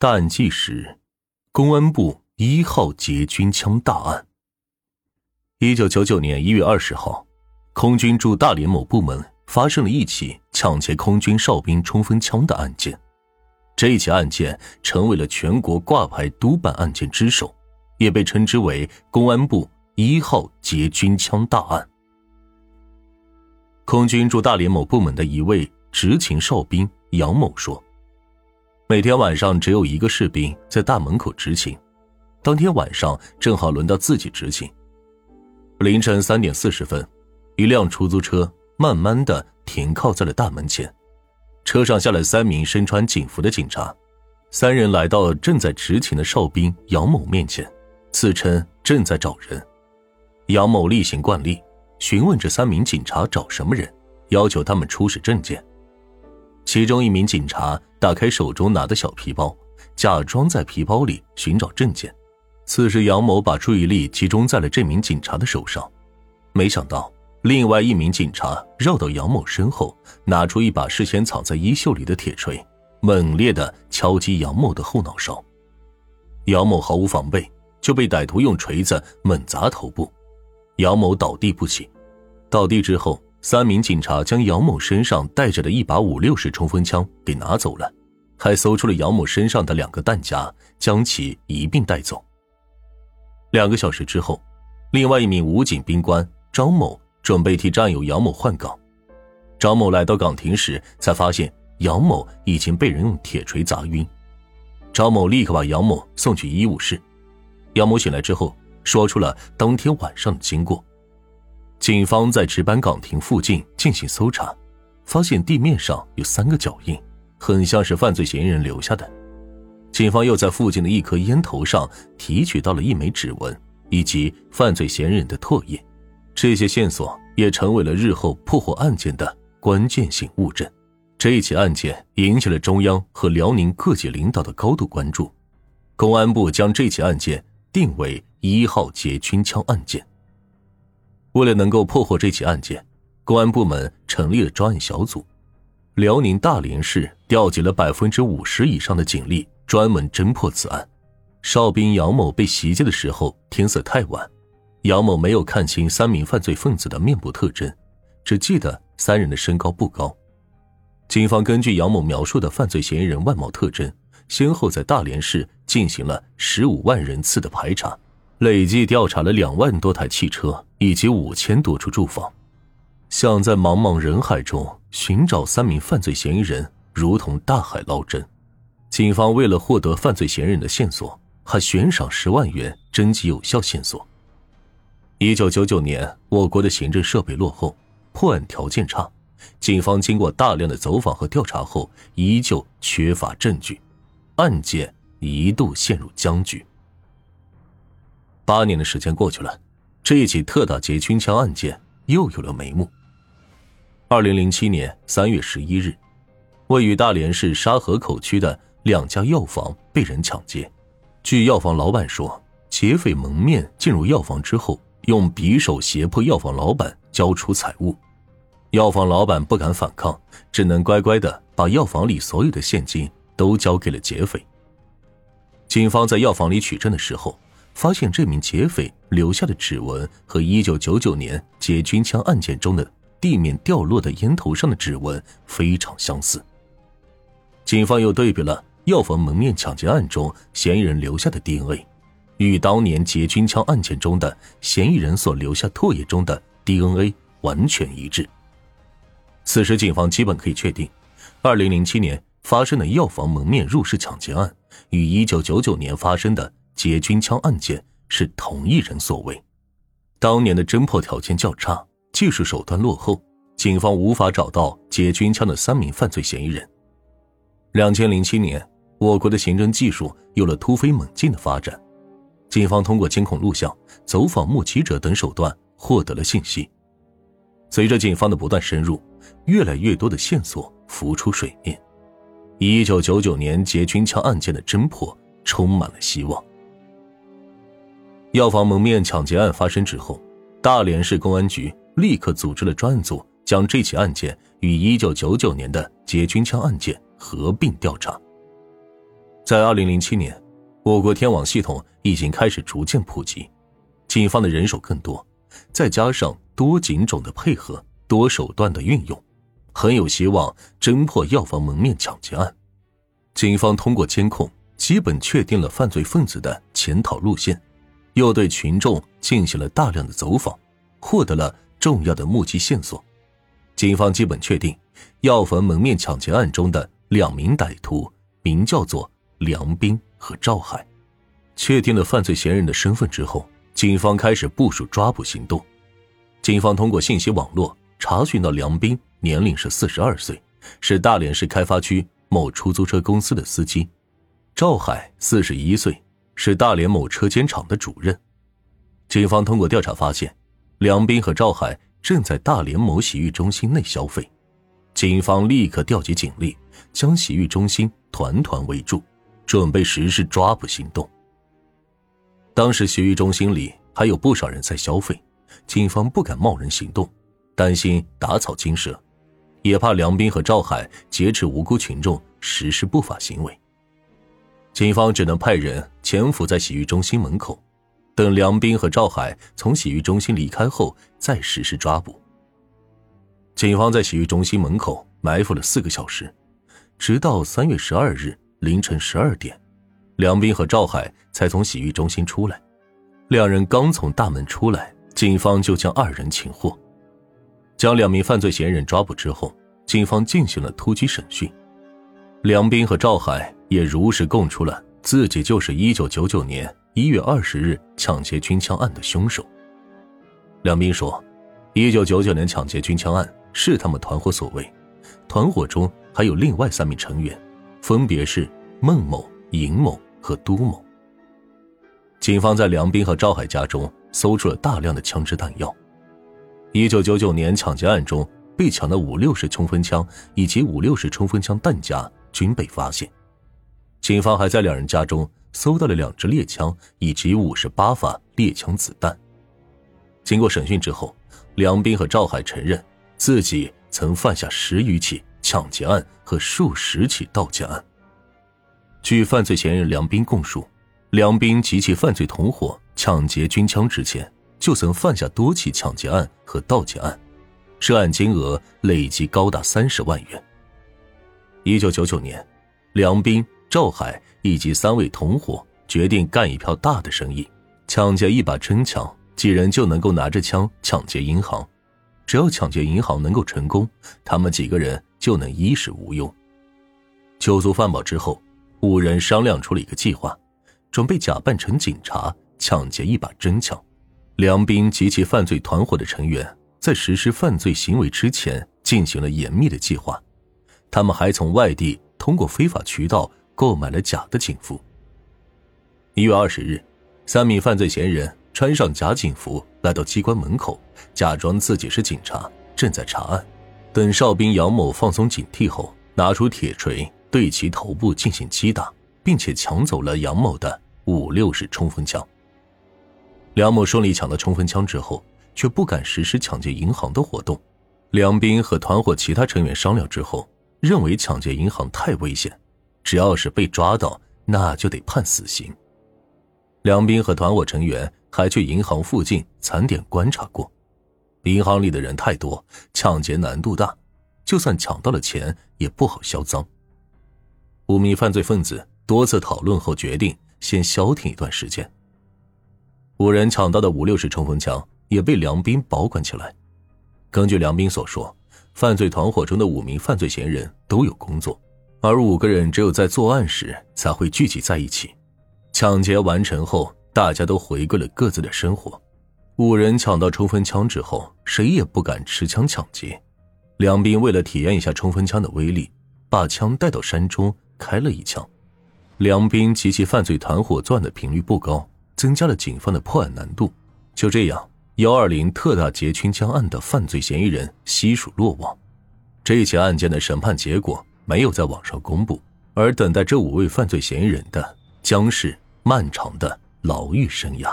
大案纪实：公安部一号劫军枪大案。一九九九年一月二十号，空军驻大连某部门发生了一起抢劫空军哨兵冲锋枪的案件。这一起案件成为了全国挂牌督办案件之首，也被称之为公安部一号劫军枪大案。空军驻大连某部门的一位执勤哨兵杨某说。每天晚上只有一个士兵在大门口执勤，当天晚上正好轮到自己执勤。凌晨三点四十分，一辆出租车慢慢的停靠在了大门前，车上下来三名身穿警服的警察，三人来到正在执勤的哨兵杨某面前，自称正在找人。杨某例行惯例，询问这三名警察找什么人，要求他们出示证件。其中一名警察打开手中拿的小皮包，假装在皮包里寻找证件。此时，杨某把注意力集中在了这名警察的手上。没想到，另外一名警察绕到杨某身后，拿出一把事先藏在衣袖里的铁锤，猛烈的敲击杨某的后脑勺。杨某毫无防备，就被歹徒用锤子猛砸头部，杨某倒地不起。倒地之后。三名警察将杨某身上带着的一把五六式冲锋枪给拿走了，还搜出了杨某身上的两个弹夹，将其一并带走。两个小时之后，另外一名武警兵官张某准备替战友杨某换岗。张某来到岗亭时，才发现杨某已经被人用铁锤砸晕。张某立刻把杨某送去医务室。杨某醒来之后，说出了当天晚上的经过。警方在值班岗亭附近进行搜查，发现地面上有三个脚印，很像是犯罪嫌疑人留下的。警方又在附近的一颗烟头上提取到了一枚指纹以及犯罪嫌疑人的唾液，这些线索也成为了日后破获案件的关键性物证。这起案件引起了中央和辽宁各级领导的高度关注，公安部将这起案件定为一号劫军枪案件。为了能够破获这起案件，公安部门成立了专案小组。辽宁大连市调集了百分之五十以上的警力，专门侦破此案。哨兵杨某被袭击的时候，天色太晚，杨某没有看清三名犯罪分子的面部特征，只记得三人的身高不高。警方根据杨某描述的犯罪嫌疑人外貌特征，先后在大连市进行了十五万人次的排查。累计调查了两万多台汽车以及五千多处住房，想在茫茫人海中寻找三名犯罪嫌疑人，如同大海捞针。警方为了获得犯罪嫌疑人的线索，还悬赏十万元征集有效线索。一九九九年，我国的行政设备落后，破案条件差，警方经过大量的走访和调查后，依旧缺乏证据，案件一度陷入僵局。八年的时间过去了，这一起特大劫军枪案件又有了眉目。二零零七年三月十一日，位于大连市沙河口区的两家药房被人抢劫。据药房老板说，劫匪蒙面进入药房之后，用匕首胁迫药房老板交出财物。药房老板不敢反抗，只能乖乖的把药房里所有的现金都交给了劫匪。警方在药房里取证的时候。发现这名劫匪留下的指纹和1999年劫军枪案件中的地面掉落的烟头上的指纹非常相似。警方又对比了药房门面抢劫案中嫌疑人留下的 DNA，与当年劫军枪案件中的嫌疑人所留下唾液中的 DNA 完全一致。此时，警方基本可以确定，2007年发生的药房门面入室抢劫案与1999年发生的。劫军枪案件是同一人所为，当年的侦破条件较差，技术手段落后，警方无法找到劫军枪的三名犯罪嫌疑人。两千零七年，我国的刑侦技术有了突飞猛进的发展，警方通过监控录像、走访目击者等手段获得了信息。随着警方的不断深入，越来越多的线索浮出水面，一九九九年劫军枪案件的侦破充满了希望。药房蒙面抢劫案发生之后，大连市公安局立刻组织了专案组，将这起案件与1999年的劫军枪案件合并调查。在二零零七年，我国天网系统已经开始逐渐普及，警方的人手更多，再加上多警种的配合、多手段的运用，很有希望侦破药房蒙面抢劫案。警方通过监控，基本确定了犯罪分子的潜逃路线，又对群众进行了大量的走访，获得了重要的目击线索。警方基本确定，药房门面抢劫案中的两名歹徒名叫做梁斌和赵海。确定了犯罪嫌疑人的身份之后，警方开始部署抓捕行动。警方通过信息网络查询到梁斌年龄是四十二岁，是大连市开发区某出租车公司的司机；赵海四十一岁，是大连某车间厂的主任。警方通过调查发现，梁斌和赵海。正在大连某洗浴中心内消费，警方立刻调集警力，将洗浴中心团团围住，准备实施抓捕行动。当时洗浴中心里还有不少人在消费，警方不敢贸然行动，担心打草惊蛇，也怕梁斌和赵海劫持无辜群众实施不法行为。警方只能派人潜伏在洗浴中心门口。等梁斌和赵海从洗浴中心离开后，再实施抓捕。警方在洗浴中心门口埋伏了四个小时，直到三月十二日凌晨十二点，梁斌和赵海才从洗浴中心出来。两人刚从大门出来，警方就将二人擒获。将两名犯罪嫌疑人抓捕之后，警方进行了突击审讯。梁斌和赵海也如实供出了自己就是一九九九年。一月二十日抢劫军枪案的凶手，梁斌说：“一九九九年抢劫军枪案是他们团伙所为，团伙中还有另外三名成员，分别是孟某、尹某和都某。”警方在梁斌和赵海家中搜出了大量的枪支弹药。一九九九年抢劫案中被抢的五六式冲锋枪以及五六式冲锋枪弹夹均被发现。警方还在两人家中。搜到了两支猎枪以及五十八发猎枪子弹。经过审讯之后，梁斌和赵海承认自己曾犯下十余起抢劫案和数十起盗窃案。据犯罪嫌疑人梁斌供述，梁斌及其犯罪同伙抢劫军枪之前，就曾犯下多起抢劫案和盗窃案，涉案金额累计高达三十万元。一九九九年，梁斌。赵海以及三位同伙决定干一票大的生意，抢劫一把真枪，几人就能够拿着枪抢劫银行。只要抢劫银行能够成功，他们几个人就能衣食无忧。酒足饭饱之后，五人商量出了一个计划，准备假扮成警察抢劫一把真枪。梁斌及其犯罪团伙的成员在实施犯罪行为之前进行了严密的计划，他们还从外地通过非法渠道。购买了假的警服。一月二十日，三名犯罪嫌疑人穿上假警服来到机关门口，假装自己是警察，正在查案。等哨兵杨某放松警惕后，拿出铁锤对其头部进行击打，并且抢走了杨某的五六式冲锋枪。梁某顺利抢到冲锋枪之后，却不敢实施抢劫银行的活动。梁斌和团伙其他成员商量之后，认为抢劫银行太危险。只要是被抓到，那就得判死刑。梁斌和团伙成员还去银行附近踩点观察过，银行里的人太多，抢劫难度大，就算抢到了钱，也不好销赃。五名犯罪分子多次讨论后，决定先消停一段时间。五人抢到的五六式冲锋枪也被梁斌保管起来。根据梁斌所说，犯罪团伙中的五名犯罪嫌疑人都有工作。而五个人只有在作案时才会聚集在一起。抢劫完成后，大家都回归了各自的生活。五人抢到冲锋枪之后，谁也不敢持枪抢劫。梁斌为了体验一下冲锋枪的威力，把枪带到山中开了一枪。梁斌及其犯罪团伙作案的频率不高，增加了警方的破案难度。就这样，幺二零特大劫群枪案的犯罪嫌疑人悉数落网。这起案件的审判结果。没有在网上公布，而等待这五位犯罪嫌疑人的将是漫长的牢狱生涯。